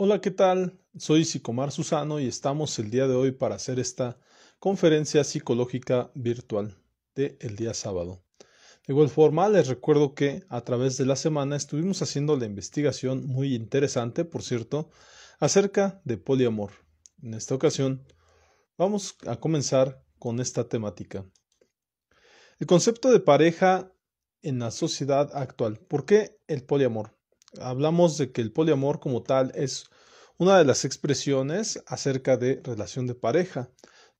Hola, ¿qué tal? Soy Psicomar Susano y estamos el día de hoy para hacer esta conferencia psicológica virtual de el día sábado. De igual forma, les recuerdo que a través de la semana estuvimos haciendo la investigación muy interesante, por cierto, acerca de poliamor. En esta ocasión, vamos a comenzar con esta temática. El concepto de pareja en la sociedad actual. ¿Por qué el poliamor? Hablamos de que el poliamor como tal es una de las expresiones acerca de relación de pareja.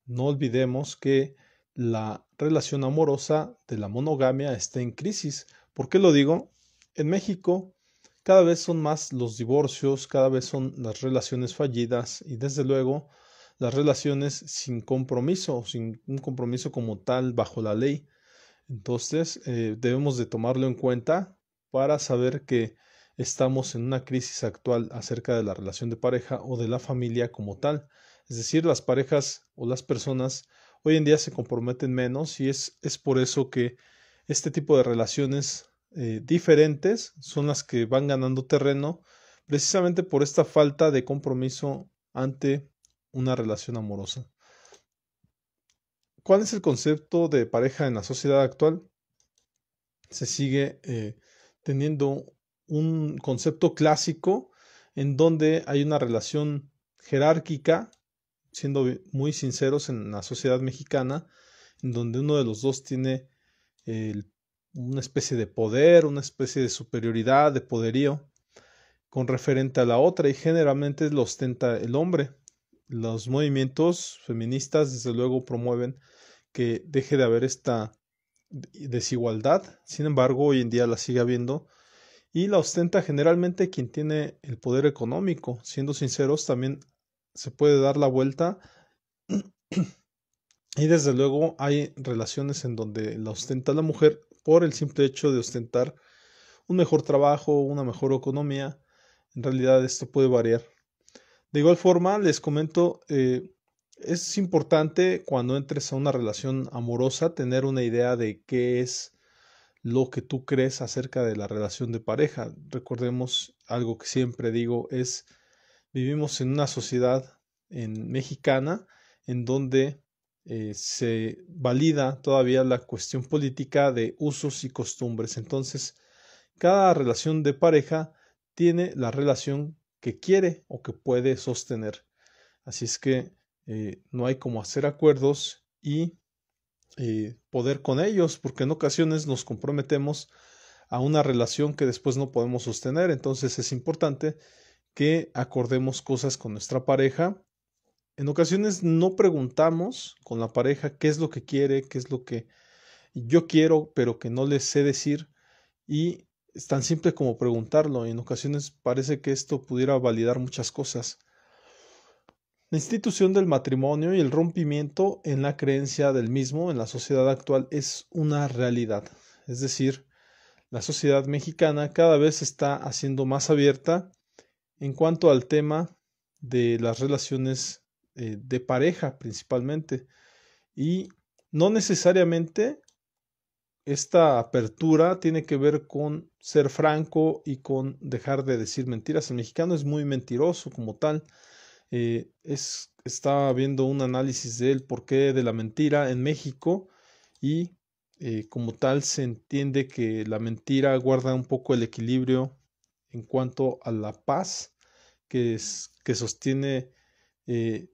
No olvidemos que la relación amorosa de la monogamia está en crisis. ¿Por qué lo digo? En México cada vez son más los divorcios, cada vez son las relaciones fallidas y desde luego las relaciones sin compromiso, sin un compromiso como tal bajo la ley. Entonces eh, debemos de tomarlo en cuenta para saber que estamos en una crisis actual acerca de la relación de pareja o de la familia como tal. Es decir, las parejas o las personas hoy en día se comprometen menos y es, es por eso que este tipo de relaciones eh, diferentes son las que van ganando terreno precisamente por esta falta de compromiso ante una relación amorosa. ¿Cuál es el concepto de pareja en la sociedad actual? Se sigue eh, teniendo un concepto clásico en donde hay una relación jerárquica, siendo muy sinceros en la sociedad mexicana, en donde uno de los dos tiene una especie de poder, una especie de superioridad, de poderío, con referente a la otra, y generalmente lo ostenta el hombre. Los movimientos feministas, desde luego, promueven que deje de haber esta desigualdad. Sin embargo, hoy en día la sigue habiendo y la ostenta generalmente quien tiene el poder económico. Siendo sinceros, también se puede dar la vuelta y desde luego hay relaciones en donde la ostenta la mujer por el simple hecho de ostentar un mejor trabajo, una mejor economía. En realidad esto puede variar. De igual forma, les comento, eh, es importante cuando entres a una relación amorosa tener una idea de qué es lo que tú crees acerca de la relación de pareja. Recordemos algo que siempre digo es vivimos en una sociedad en mexicana en donde eh, se valida todavía la cuestión política de usos y costumbres. Entonces, cada relación de pareja tiene la relación que quiere o que puede sostener. Así es que eh, no hay como hacer acuerdos y eh, poder con ellos, porque en ocasiones nos comprometemos a una relación que después no podemos sostener. Entonces es importante que acordemos cosas con nuestra pareja. En ocasiones no preguntamos con la pareja qué es lo que quiere, qué es lo que yo quiero, pero que no le sé decir. Y es tan simple como preguntarlo. En ocasiones parece que esto pudiera validar muchas cosas. La institución del matrimonio y el rompimiento en la creencia del mismo en la sociedad actual es una realidad. Es decir, la sociedad mexicana cada vez está haciendo más abierta en cuanto al tema de las relaciones eh, de pareja principalmente. Y no necesariamente esta apertura tiene que ver con ser franco y con dejar de decir mentiras. El mexicano es muy mentiroso como tal eh, es, estaba viendo un análisis del porqué de la mentira en México y eh, como tal se entiende que la mentira guarda un poco el equilibrio en cuanto a la paz que, es, que sostiene eh,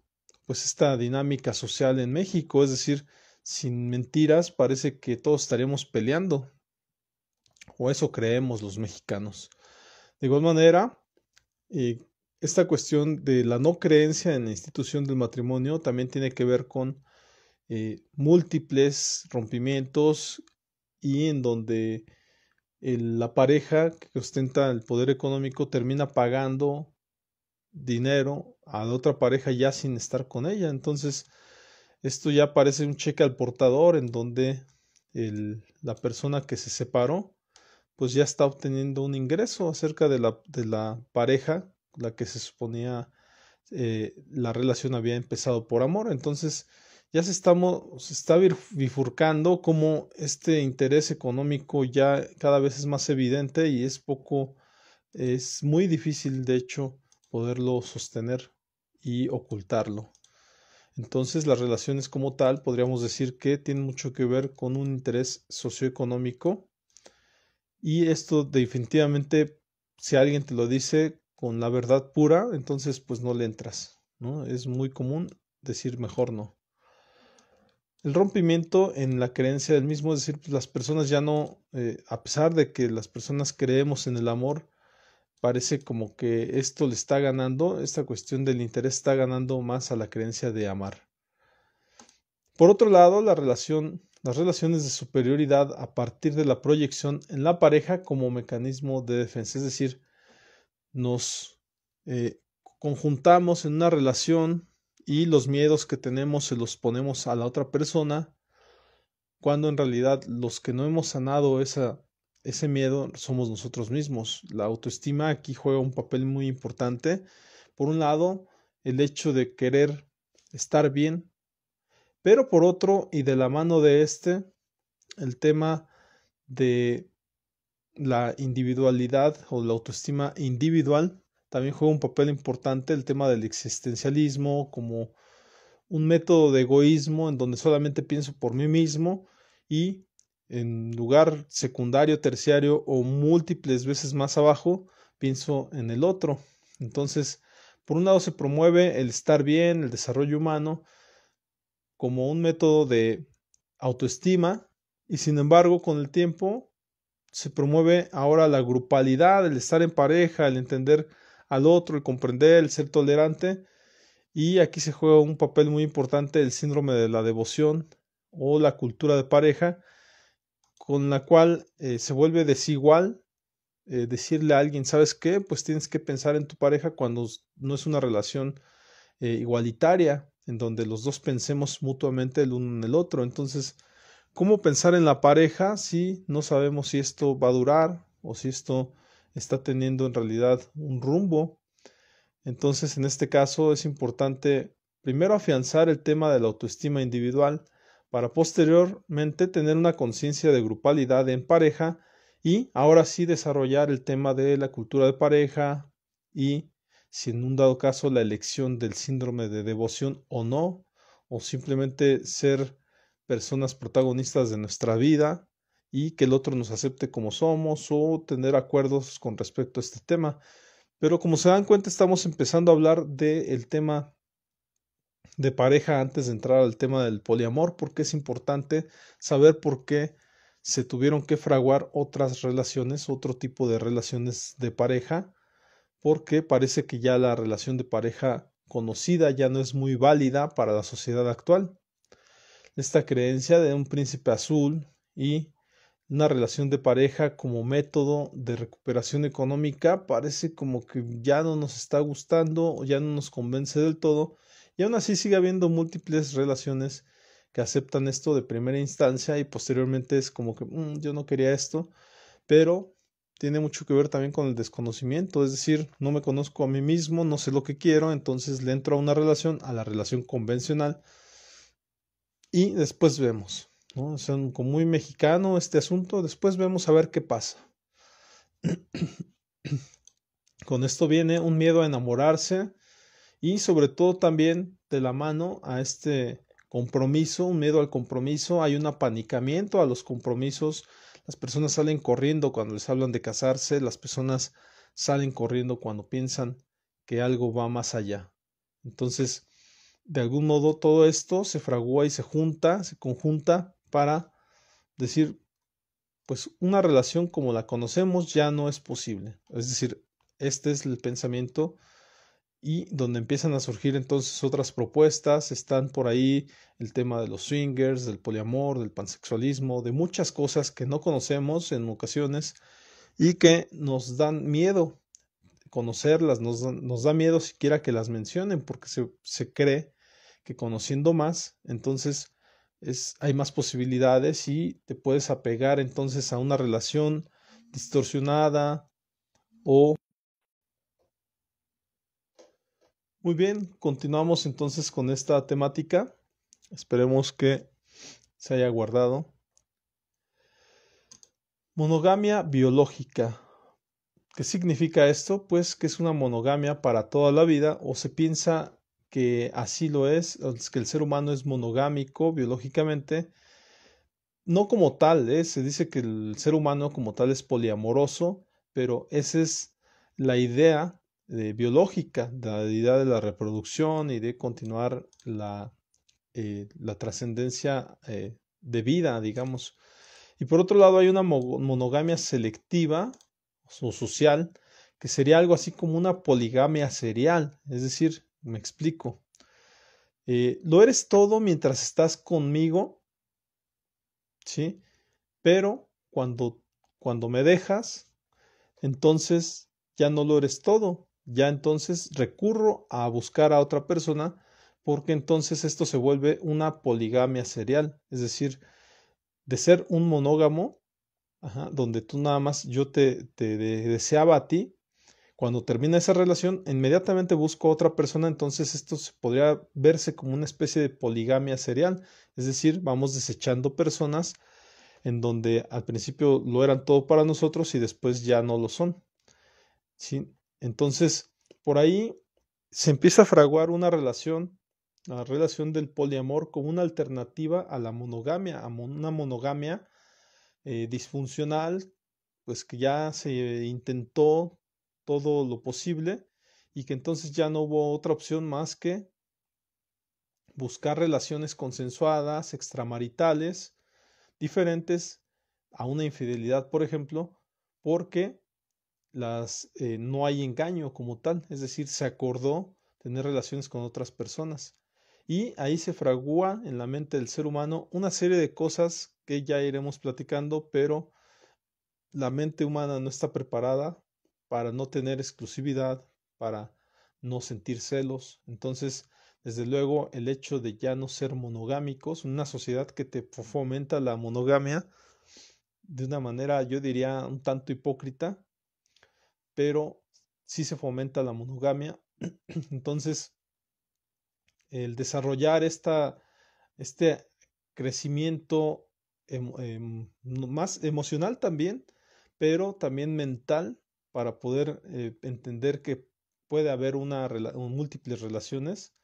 pues esta dinámica social en México, es decir, sin mentiras parece que todos estaríamos peleando, o eso creemos los mexicanos. De igual manera, esta cuestión de la no creencia en la institución del matrimonio también tiene que ver con eh, múltiples rompimientos y en donde la pareja que ostenta el poder económico termina pagando dinero a la otra pareja ya sin estar con ella. Entonces, esto ya parece un cheque al portador en donde la persona que se separó pues ya está obteniendo un ingreso acerca de la, de la pareja la que se suponía eh, la relación había empezado por amor. Entonces ya se, estamos, se está bifurcando como este interés económico ya cada vez es más evidente y es poco, es muy difícil de hecho poderlo sostener y ocultarlo. Entonces las relaciones como tal podríamos decir que tienen mucho que ver con un interés socioeconómico y esto definitivamente si alguien te lo dice con la verdad pura, entonces pues no le entras, ¿no? Es muy común decir mejor no. El rompimiento en la creencia del mismo, es decir, pues, las personas ya no, eh, a pesar de que las personas creemos en el amor, parece como que esto le está ganando, esta cuestión del interés está ganando más a la creencia de amar. Por otro lado, la relación, las relaciones de superioridad a partir de la proyección en la pareja como mecanismo de defensa, es decir, nos eh, conjuntamos en una relación y los miedos que tenemos se los ponemos a la otra persona, cuando en realidad los que no hemos sanado ese miedo somos nosotros mismos. La autoestima aquí juega un papel muy importante. Por un lado, el hecho de querer estar bien, pero por otro, y de la mano de este, el tema de la individualidad o la autoestima individual también juega un papel importante el tema del existencialismo como un método de egoísmo en donde solamente pienso por mí mismo y en lugar secundario, terciario o múltiples veces más abajo, pienso en el otro. Entonces, por un lado se promueve el estar bien, el desarrollo humano, como un método de autoestima, y sin embargo, con el tiempo se promueve ahora la grupalidad, el estar en pareja, el entender al otro, el comprender, el ser tolerante, y aquí se juega un papel muy importante el síndrome de la devoción o la cultura de pareja, con la cual eh, se vuelve desigual eh, decirle a alguien, ¿sabes qué? Pues tienes que pensar en tu pareja cuando no es una relación eh, igualitaria, en donde los dos pensemos mutuamente el uno en el otro. Entonces, ¿cómo pensar en la pareja si no sabemos si esto va a durar o si esto está teniendo en realidad un rumbo? Entonces, en este caso es importante primero afianzar el tema de la autoestima individual, para posteriormente tener una conciencia de grupalidad en pareja y ahora sí desarrollar el tema de la cultura de pareja y si en un dado caso la elección del síndrome de devoción o no, o simplemente ser personas protagonistas de nuestra vida y que el otro nos acepte como somos o tener acuerdos con respecto a este tema. Pero como se dan cuenta, estamos empezando a hablar del tema de pareja antes de entrar al tema del poliamor, porque es importante saber por qué se tuvieron que fraguar otras relaciones, otro tipo de relaciones de pareja, porque parece que ya la relación de pareja conocida ya no es muy válida para la sociedad actual. Esta creencia de un príncipe azul y una relación de pareja como método de recuperación económica parece como que ya no nos está gustando ya no nos convence del todo y aún así sigue habiendo múltiples relaciones que aceptan esto de primera instancia y posteriormente es como que mm, yo no quería esto, pero tiene mucho que ver también con el desconocimiento, es decir, no me conozco a mí mismo, no sé lo que quiero, entonces le entro a una relación, a la relación convencional y después vemos, ¿no? Es como muy mexicano este asunto, después vemos a ver qué pasa. con esto viene un miedo a enamorarse, y sobre todo también de la mano a este compromiso, un miedo al compromiso, hay un apanicamiento a los compromisos, las personas salen corriendo cuando les hablan de casarse, las personas salen corriendo cuando piensan que algo va más allá. Entonces, de algún modo todo esto se fragua y se junta, se conjunta para decir, pues una relación como la conocemos ya no es posible. Es decir, este es el pensamiento y donde empiezan a surgir entonces otras propuestas, están por ahí el tema de los swingers, del poliamor, del pansexualismo, de muchas cosas que no conocemos en ocasiones y que nos dan miedo conocerlas, nos, nos da miedo siquiera que las mencionen porque se, se cree que conociendo más, entonces es, hay más posibilidades y te puedes apegar entonces a una relación distorsionada o Muy bien, continuamos entonces con esta temática. Esperemos que se haya guardado. Monogamia biológica. ¿Qué significa esto? Pues que es una monogamia para toda la vida o se piensa que así lo es, que el ser humano es monogámico biológicamente, no como tal, ¿eh? se dice que el ser humano como tal es poliamoroso, pero esa es la idea eh, biológica, la idea de la reproducción y de continuar la, eh, la trascendencia de vida, digamos. Y por otro lado hay una monogamia selectiva o social, que sería algo así como una poligamia serial, es decir, me explico. lo eres todo mientras estás conmigo ¿sí? Pero cuando, cuando me dejas, entonces ya no lo eres todo, ya entonces recurro a buscar a otra persona porque entonces esto se vuelve una poligamia serial, es decir, de ser un monógamo, donde tú nada más yo te, te deseaba a ti, cuando termina esa relación, inmediatamente busco a otra persona, entonces esto podría verse como una especie de poligamia serial, es decir, vamos desechando personas en donde al principio lo eran todo para nosotros y después ya no lo son. ¿sí? Entonces, por ahí se empieza a fraguar una relación, la relación del poliamor como una alternativa a la monogamia, a una monogamia eh, disfuncional, pues que ya se intentó todo lo posible y que entonces ya no hubo otra opción más que buscar relaciones consensuadas, extramaritales, diferentes a una infidelidad, por ejemplo, porque las, eh, no hay engaño como tal, es decir, se acordó tener relaciones con otras personas. Y ahí se fragúa en la mente del ser humano una serie de cosas que ya iremos platicando, pero la mente humana no está preparada para no tener exclusividad, para no sentir celos. Entonces, desde luego, el hecho de ya no ser monogámicos, una sociedad que te fomenta la monogamia de una manera, yo diría, un tanto hipócrita, pero sí se fomenta la monogamia. Entonces, el desarrollar esta, este crecimiento em, más emocional también, pero también mental, para poder eh, entender que puede haber una, múltiples relaciones,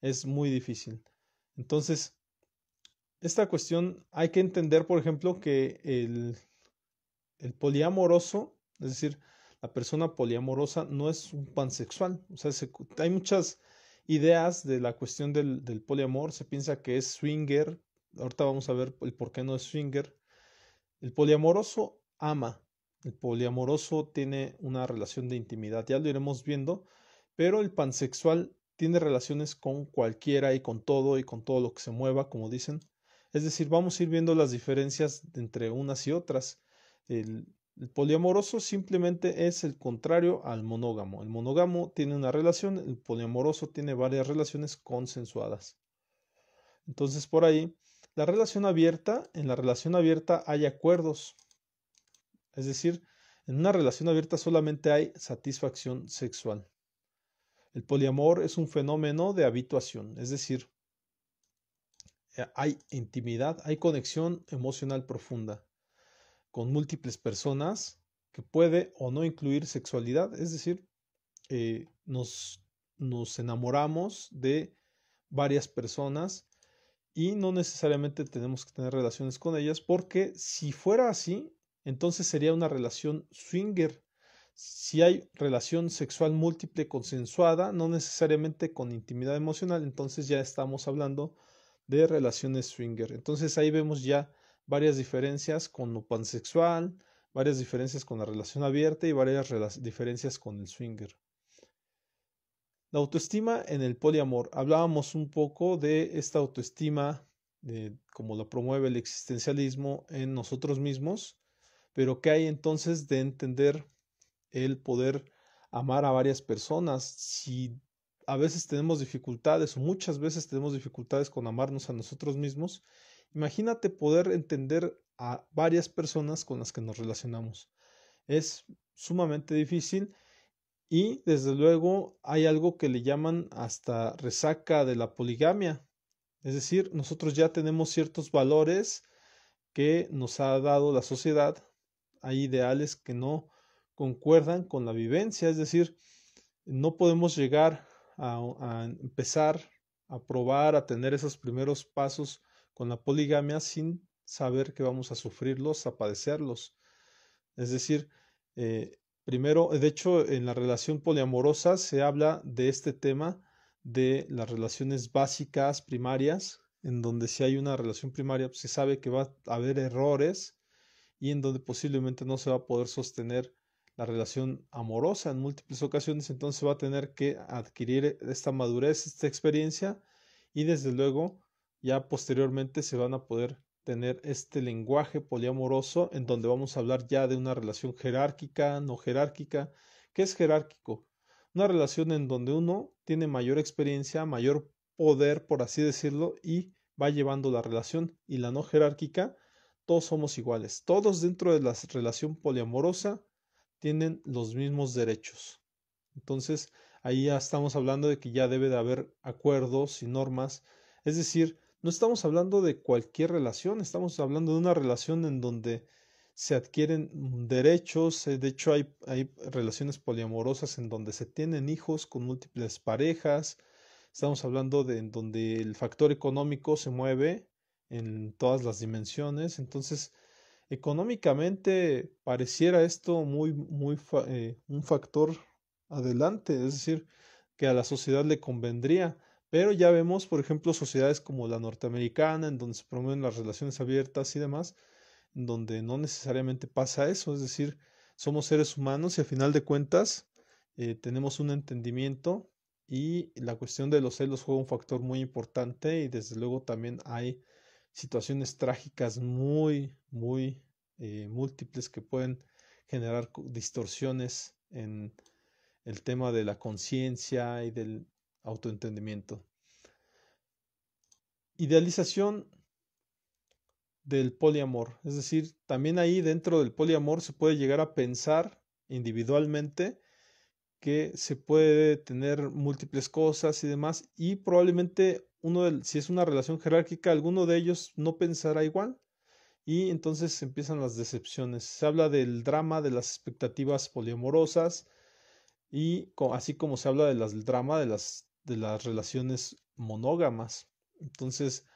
es muy difícil. Entonces, esta cuestión hay que entender, por ejemplo, que el, el poliamoroso, es decir, la persona poliamorosa no es un pansexual. O sea, hay muchas ideas de la cuestión del, del, poliamor. Se piensa que es swinger. Ahorita vamos a ver el por qué no es swinger. El poliamoroso ama, el poliamoroso tiene una relación de intimidad, ya lo iremos viendo, pero el pansexual tiene relaciones con cualquiera y con todo y con todo lo que se mueva, como dicen. Es decir, vamos a ir viendo las diferencias entre unas y otras. El, el poliamoroso simplemente es el contrario al monógamo. El monógamo tiene una relación, el poliamoroso tiene varias relaciones consensuadas. Entonces, por ahí, la relación abierta, en la relación abierta hay acuerdos, es decir, en una relación abierta solamente hay satisfacción sexual. El poliamor es un fenómeno de habituación, es decir, eh, hay intimidad, hay conexión emocional profunda con múltiples personas que puede o no incluir sexualidad, es decir, eh, nos, nos enamoramos de varias personas y no necesariamente tenemos que tener relaciones con ellas porque si fuera así, entonces sería una relación swinger. Si hay relación sexual múltiple consensuada, no necesariamente con intimidad emocional, entonces ya estamos hablando de relaciones swinger. Entonces ahí vemos ya varias diferencias con lo pansexual, varias diferencias con la relación abierta y varias diferencias con el swinger. La autoestima en el poliamor. Hablábamos un poco de esta autoestima, de cómo la promueve el existencialismo en nosotros mismos pero ¿qué hay entonces de entender el poder amar a varias personas? Si a veces tenemos dificultades o muchas veces tenemos dificultades con amarnos a nosotros mismos, imagínate poder entender a varias personas con las que nos relacionamos. Es sumamente difícil y desde luego hay algo que le llaman hasta resaca de la poligamia. Es decir, nosotros ya tenemos ciertos valores que nos ha dado la sociedad hay ideales que no concuerdan con la vivencia, es decir, no podemos llegar a, empezar a probar, a tener esos primeros pasos con la poligamia sin saber que vamos a sufrirlos, a padecerlos. Es decir, eh, primero, de hecho, en la relación poliamorosa se habla de este tema de las relaciones básicas primarias, en donde si hay una relación primaria, pues, se sabe que va a haber errores y en donde posiblemente no se va a poder sostener la relación amorosa en múltiples ocasiones, entonces va a tener que adquirir esta madurez, esta experiencia y desde luego ya posteriormente se van a poder tener este lenguaje poliamoroso en donde vamos a hablar ya de una relación jerárquica, no jerárquica. ¿Qué es jerárquico? Una relación en donde uno tiene mayor experiencia, mayor poder, por así decirlo, y va llevando la relación. Y la no jerárquica, todos somos iguales. Todos dentro de la relación poliamorosa tienen los mismos derechos. Entonces, ahí ya estamos hablando de que ya debe de haber acuerdos y normas. Es decir, no estamos hablando de cualquier relación, estamos hablando de una relación en donde se adquieren derechos, eh, de hecho hay, hay relaciones poliamorosas en donde se tienen hijos con múltiples parejas, estamos hablando de en donde el factor económico se mueve en todas las dimensiones, entonces económicamente pareciera esto muy, muy eh, un factor adelante, es decir, que a la sociedad le convendría, pero ya vemos, por ejemplo, sociedades como la norteamericana, en donde se promueven las relaciones abiertas y demás, en donde no necesariamente pasa eso, es decir, somos seres humanos y a final de cuentas eh, tenemos un entendimiento y la cuestión de los celos juega un factor muy importante y desde luego también hay situaciones trágicas muy, muy eh, múltiples que pueden generar distorsiones en el tema de la conciencia y del autoentendimiento. Idealización del poliamor. Es decir, también ahí dentro del poliamor se puede llegar a pensar individualmente que se puede tener múltiples cosas y demás y probablemente si es una relación jerárquica alguno de ellos no pensará igual y entonces empiezan las decepciones. Se habla del drama de las expectativas poliamorosas y así como se habla del drama de las de las relaciones monógamas. Entonces,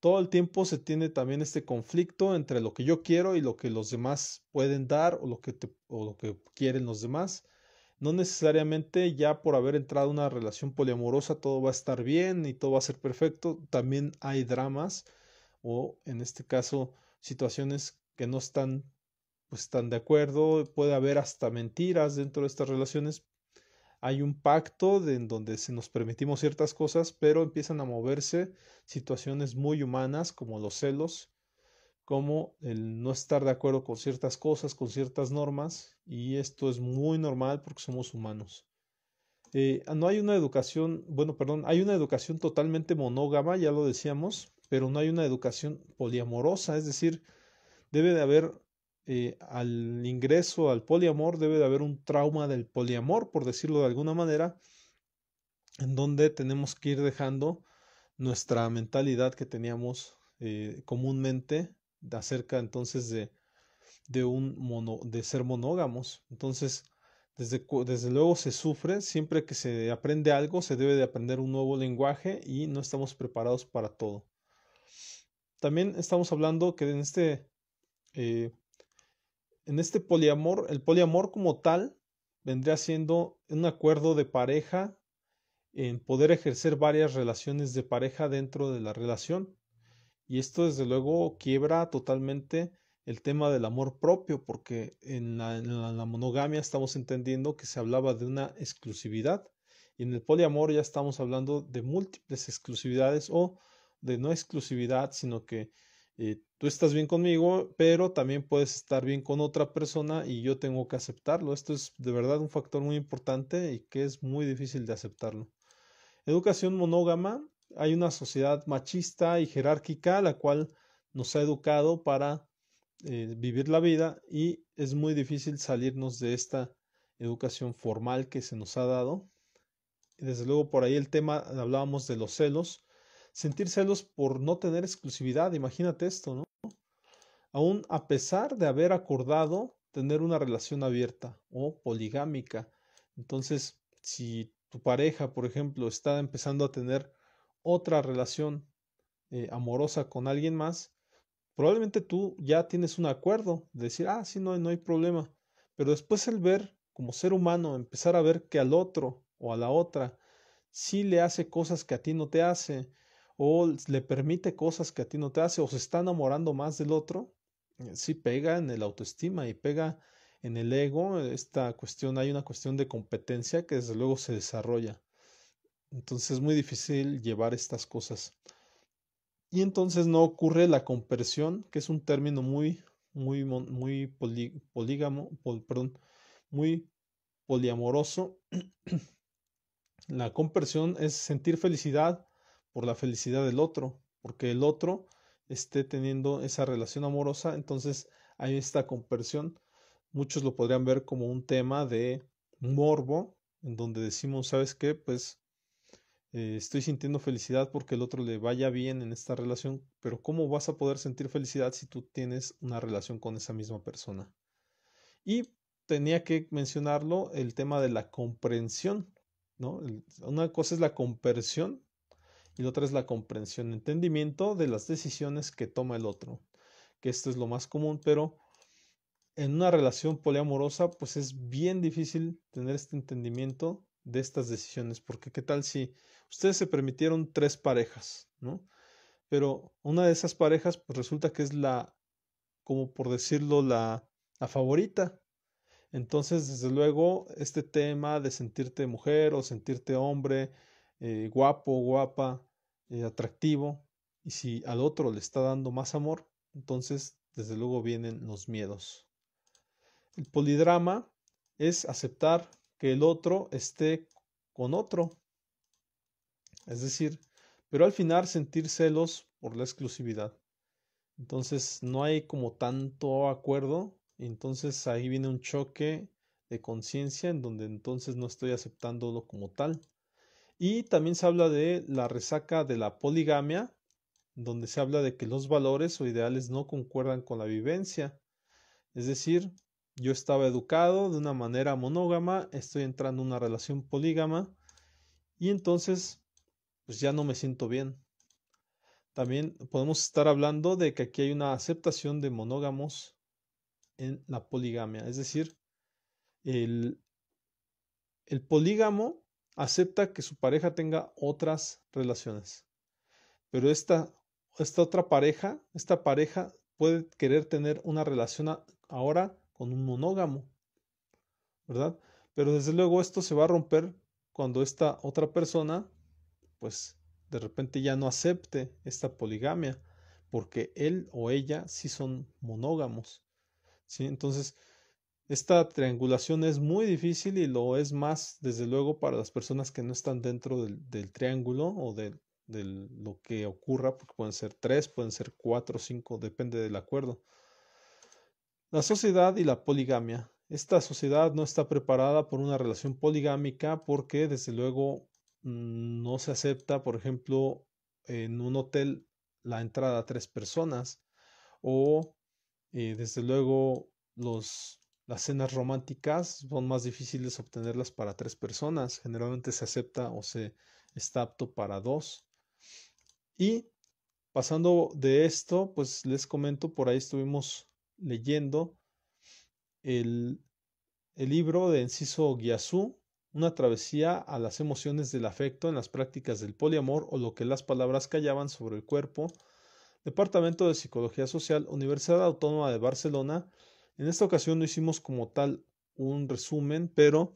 todo el tiempo se tiene también este conflicto entre lo que yo quiero y lo que los demás pueden dar o lo que, o lo que quieren los demás. No necesariamente ya por haber entrado en una relación poliamorosa todo va a estar bien y todo va a ser perfecto. También hay dramas o en este caso situaciones que no están pues están de acuerdo, puede haber hasta mentiras dentro de estas relaciones, hay un pacto en donde se nos permitimos ciertas cosas, pero empiezan a moverse situaciones muy humanas como los celos, como el no estar de acuerdo con ciertas cosas, con ciertas normas, y esto es muy normal porque somos humanos. Eh, no hay una educación, bueno, perdón, hay una educación totalmente monógama, ya lo decíamos, pero no hay una educación poliamorosa, es decir, debe de haber eh, al ingreso al poliamor debe de haber un trauma del poliamor, por decirlo de alguna manera, en donde tenemos que ir dejando nuestra mentalidad que teníamos eh, comúnmente acerca entonces de, de, un mono, de ser monógamos. Entonces, desde, desde luego se sufre, siempre que se aprende algo, se debe de aprender un nuevo lenguaje y no estamos preparados para todo. También estamos hablando que en este eh, en este poliamor, el poliamor como tal vendría siendo un acuerdo de pareja en poder ejercer varias relaciones de pareja dentro de la relación. Y esto desde luego quiebra totalmente el tema del amor propio, porque en la, monogamia estamos entendiendo que se hablaba de una exclusividad y en el poliamor ya estamos hablando de múltiples exclusividades o de no exclusividad, sino que eh, tú estás bien conmigo, pero también puedes estar bien con otra persona y yo tengo que aceptarlo. Esto es de verdad un factor muy importante y que es muy difícil de aceptarlo. Educación monógama. Hay una sociedad machista y jerárquica la cual nos ha educado para eh, vivir la vida y es muy difícil salirnos de esta educación formal que se nos ha dado. Y desde luego por ahí el tema, hablábamos de los celos sentir celos por no tener exclusividad, imagínate esto, ¿no? Aún a pesar de haber acordado tener una relación abierta o poligámica. Entonces, si tu pareja, por ejemplo, está empezando a tener otra relación eh, amorosa con alguien más, probablemente tú ya tienes un acuerdo de decir, ah, sí, no, no hay problema. Pero después el ver, como ser humano, empezar a ver que al otro o a la otra sí le hace cosas que a ti no te hace, o le permite cosas que a ti no te hace, o se está enamorando más del otro, eh, sí pega en el autoestima y pega en el ego. Esta cuestión, hay una cuestión de competencia que desde luego se desarrolla. Entonces es muy difícil llevar estas cosas. Y entonces no ocurre la compersión, que es un término muy, muy, muy polígamo, perdón, muy poliamoroso. la compersión es sentir felicidad por la felicidad del otro, porque el otro esté teniendo esa relación amorosa, entonces hay esta compersión. Muchos lo podrían ver como un tema de morbo, en donde decimos, ¿sabes qué? Pues eh, estoy sintiendo felicidad porque el otro le vaya bien en esta relación, pero ¿cómo vas a poder sentir felicidad si tú tienes una relación con esa misma persona? Y tenía que mencionarlo el tema de la comprensión, ¿no? Una cosa es la compersión y la otra es la comprensión, entendimiento de las decisiones que toma el otro, que esto es lo más común, pero en una relación poliamorosa pues es bien difícil tener este entendimiento de estas decisiones, porque qué tal si ustedes se permitieron tres parejas, ¿no? Pero una de esas parejas pues resulta que es la, como por decirlo, la, la favorita. Entonces, desde luego, este tema de sentirte mujer o sentirte hombre, eh, guapo, guapa, eh, atractivo, y si al otro le está dando más amor, entonces, desde luego, vienen los miedos. El polidrama es aceptar que el otro esté con otro. Es decir, pero al final sentir celos por la exclusividad. Entonces no hay como tanto acuerdo. Entonces ahí viene un choque de conciencia en donde entonces no estoy aceptándolo como tal. Y también se habla de la resaca de la poligamia, donde se habla de que los valores o ideales no concuerdan con la vivencia. Es decir, yo estaba educado de una manera monógama, estoy entrando en una relación polígama y entonces pues ya no me siento bien. También podemos estar hablando de que aquí hay una aceptación de monógamos en la poligamia, es decir, el, el polígamo acepta que su pareja tenga otras relaciones, pero esta, esta otra pareja, esta pareja puede querer tener una relación ahora con un monógamo, ¿verdad? Pero desde luego esto se va a romper cuando esta otra persona, pues de repente ya no acepte esta poligamia, porque él o ella sí son monógamos, ¿sí? Entonces, esta triangulación es muy difícil y lo es más, desde luego, para las personas que no están dentro del, triángulo o de, de, lo que ocurra, porque pueden ser tres, pueden ser cuatro, cinco, depende del acuerdo. La sociedad y la poligamia. Esta sociedad no está preparada por una relación poligámica porque desde luego mm, no se acepta, por ejemplo, en un hotel la entrada a tres personas o eh, desde luego los, las cenas románticas son más difíciles obtenerlas para tres personas. Generalmente se acepta o se está apto para dos. Y pasando de esto, pues les comento, por ahí estuvimos leyendo el, el libro de Enciso Gyasú, Una travesía a las emociones del afecto en las prácticas del poliamor o lo que las palabras callaban sobre el cuerpo, Departamento de Psicología Social, Universidad Autónoma de Barcelona. En esta ocasión no hicimos como tal un resumen, pero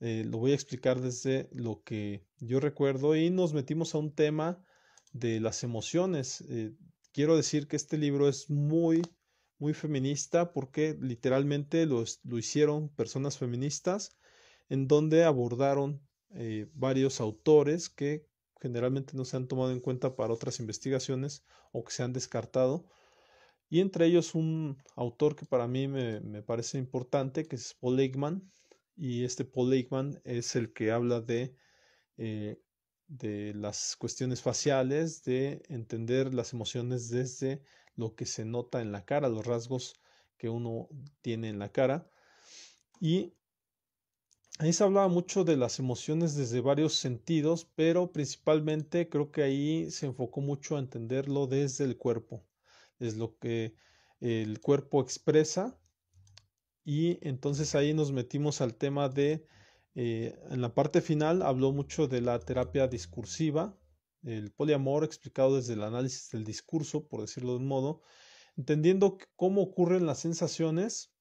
eh, lo voy a explicar desde lo que yo recuerdo y nos metimos a un tema de las emociones. Eh, quiero decir que este libro es muy muy feminista porque literalmente lo, lo hicieron personas feministas en donde abordaron eh, varios autores que generalmente no se han tomado en cuenta para otras investigaciones o que se han descartado. Y entre ellos un autor que para mí me, me parece importante, que es Paul Eichmann. Y este Paul Eichmann es el que habla de, eh, de las cuestiones faciales, de entender las emociones desde lo que se nota en la cara, los rasgos que uno tiene en la cara. Y ahí se hablaba mucho de las emociones desde varios sentidos, pero principalmente creo que ahí se enfocó mucho a entenderlo desde el cuerpo, es lo que el cuerpo expresa. Y entonces ahí nos metimos al tema de, eh, en la parte final habló mucho de la terapia discursiva, el poliamor explicado desde el análisis del discurso, por decirlo de un modo, entendiendo cómo ocurren las sensaciones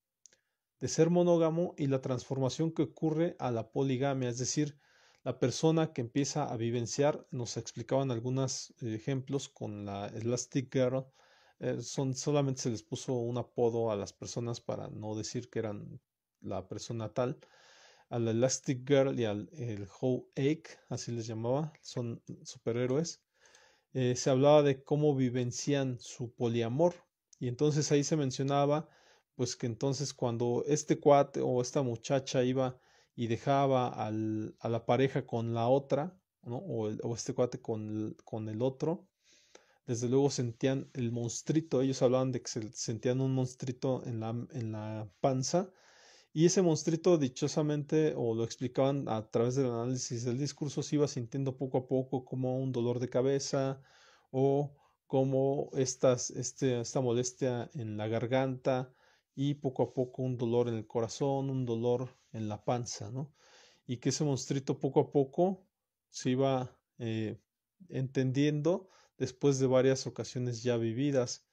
de ser monógamo y la transformación que ocurre a la poligamia, es decir, la persona que empieza a vivenciar, nos explicaban algunos ejemplos con la Elastic Girl, eh, son, solamente se les puso un apodo a las personas para no decir que eran la persona tal, al Elastic Girl y al el Whole Egg, así les llamaba, son superhéroes, eh, se hablaba de cómo vivencian su poliamor, y entonces ahí se mencionaba pues que entonces cuando este cuate o esta muchacha iba y dejaba al, a la pareja con la otra, ¿no? o, o este cuate con el, con el otro, desde luego sentían el monstruito, ellos hablaban de que se sentían un monstruito en la, en la panza, y ese monstruito dichosamente, o lo explicaban a través del análisis del discurso, se iba sintiendo poco a poco como un dolor de cabeza o como este, esta molestia en la garganta y poco a poco un dolor en el corazón, un dolor en la panza, ¿no? Y que ese monstruito poco a poco se iba eh, entendiendo después de varias ocasiones ya vividas.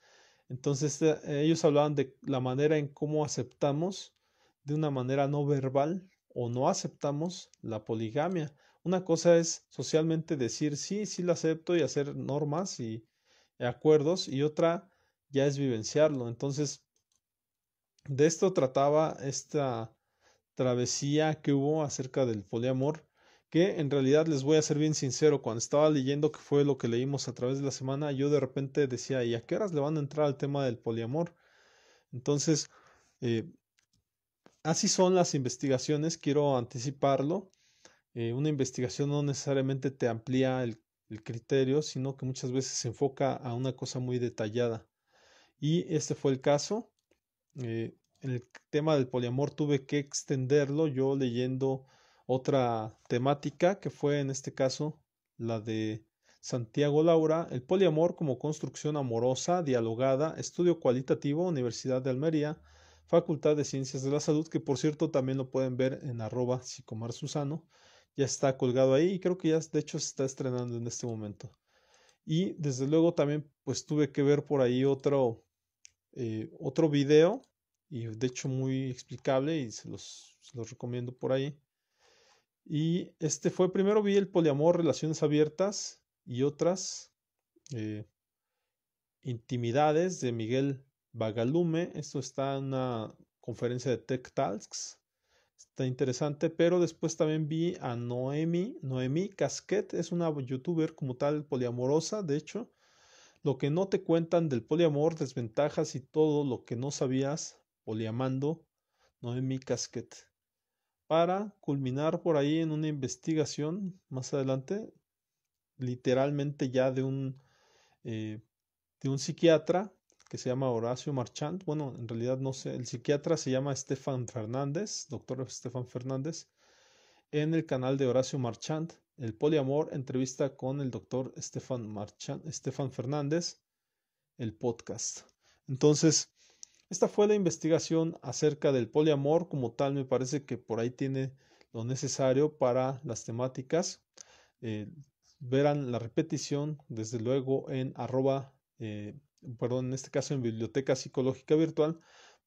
Entonces eh, ellos hablaban de la manera en cómo aceptamos de una manera no verbal o no aceptamos la poligamia. Una cosa es socialmente decir sí, sí la acepto y hacer normas y acuerdos y otra ya es vivenciarlo. Entonces, de esto trataba esta travesía que hubo acerca del poliamor, que en realidad les voy a ser bien sincero, cuando estaba leyendo que fue lo que leímos a través de la semana, yo de repente decía, ¿y a qué horas le van a entrar al tema del poliamor? Entonces, eh, así son las investigaciones, quiero anticiparlo. Eh, una investigación no necesariamente te amplía el criterio, sino que muchas veces se enfoca a una cosa muy detallada. Y este fue el caso. Eh, en el tema del poliamor tuve que extenderlo yo leyendo otra temática que fue en este caso la de Santiago Laura, el poliamor como construcción amorosa, dialogada, estudio cualitativo, Universidad de Almería, Facultad de Ciencias de la Salud, que por cierto también lo pueden ver en arroba psicomar Susano ya está colgado ahí y creo que ya de hecho se está estrenando en este momento. Y desde luego también pues tuve que ver por ahí otro, eh, otro video y de hecho muy explicable y se los, los recomiendo por ahí. Y este fue, primero vi el poliamor, relaciones abiertas y otras eh, intimidades de Miguel Bagalume. Esto está en una conferencia de Tech Talks Está interesante, pero después también vi a Noemi, Noemi Casquet, es una youtuber como tal poliamorosa, de hecho. Lo que no te cuentan del poliamor, desventajas y todo lo que no sabías poliamando, Noemi Casquet. Para culminar por ahí en una investigación más adelante, literalmente ya de un, eh, de un psiquiatra que se llama Horacio Marchand. Bueno, en realidad no sé, el psiquiatra se llama Estefan Fernández, doctor Estefan Fernández, en el canal de Horacio Marchand, El Poliamor, entrevista con el doctor Estefan, Marchand, Estefan Fernández, el podcast. Entonces, esta fue la investigación acerca del poliamor, como tal me parece que por ahí tiene lo necesario para las temáticas. Eh, verán la repetición, desde luego, en arroba eh, perdón, en este caso en Biblioteca Psicológica Virtual.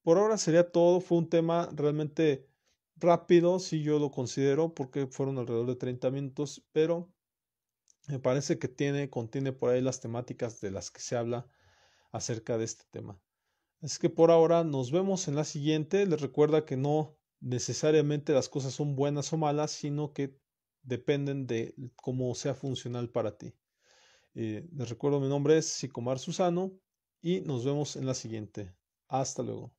Por ahora sería todo, fue un tema realmente rápido, si yo lo considero, porque fueron alrededor de 30 minutos, pero me parece que tiene, contiene por ahí las temáticas de las que se habla acerca de este tema. Es que por ahora nos vemos en la siguiente. Les recuerda que no necesariamente las cosas son buenas o malas, sino que dependen de cómo sea funcional para ti. Eh, les recuerdo, mi nombre es Sicomar Susano y nos vemos en la siguiente. Hasta luego.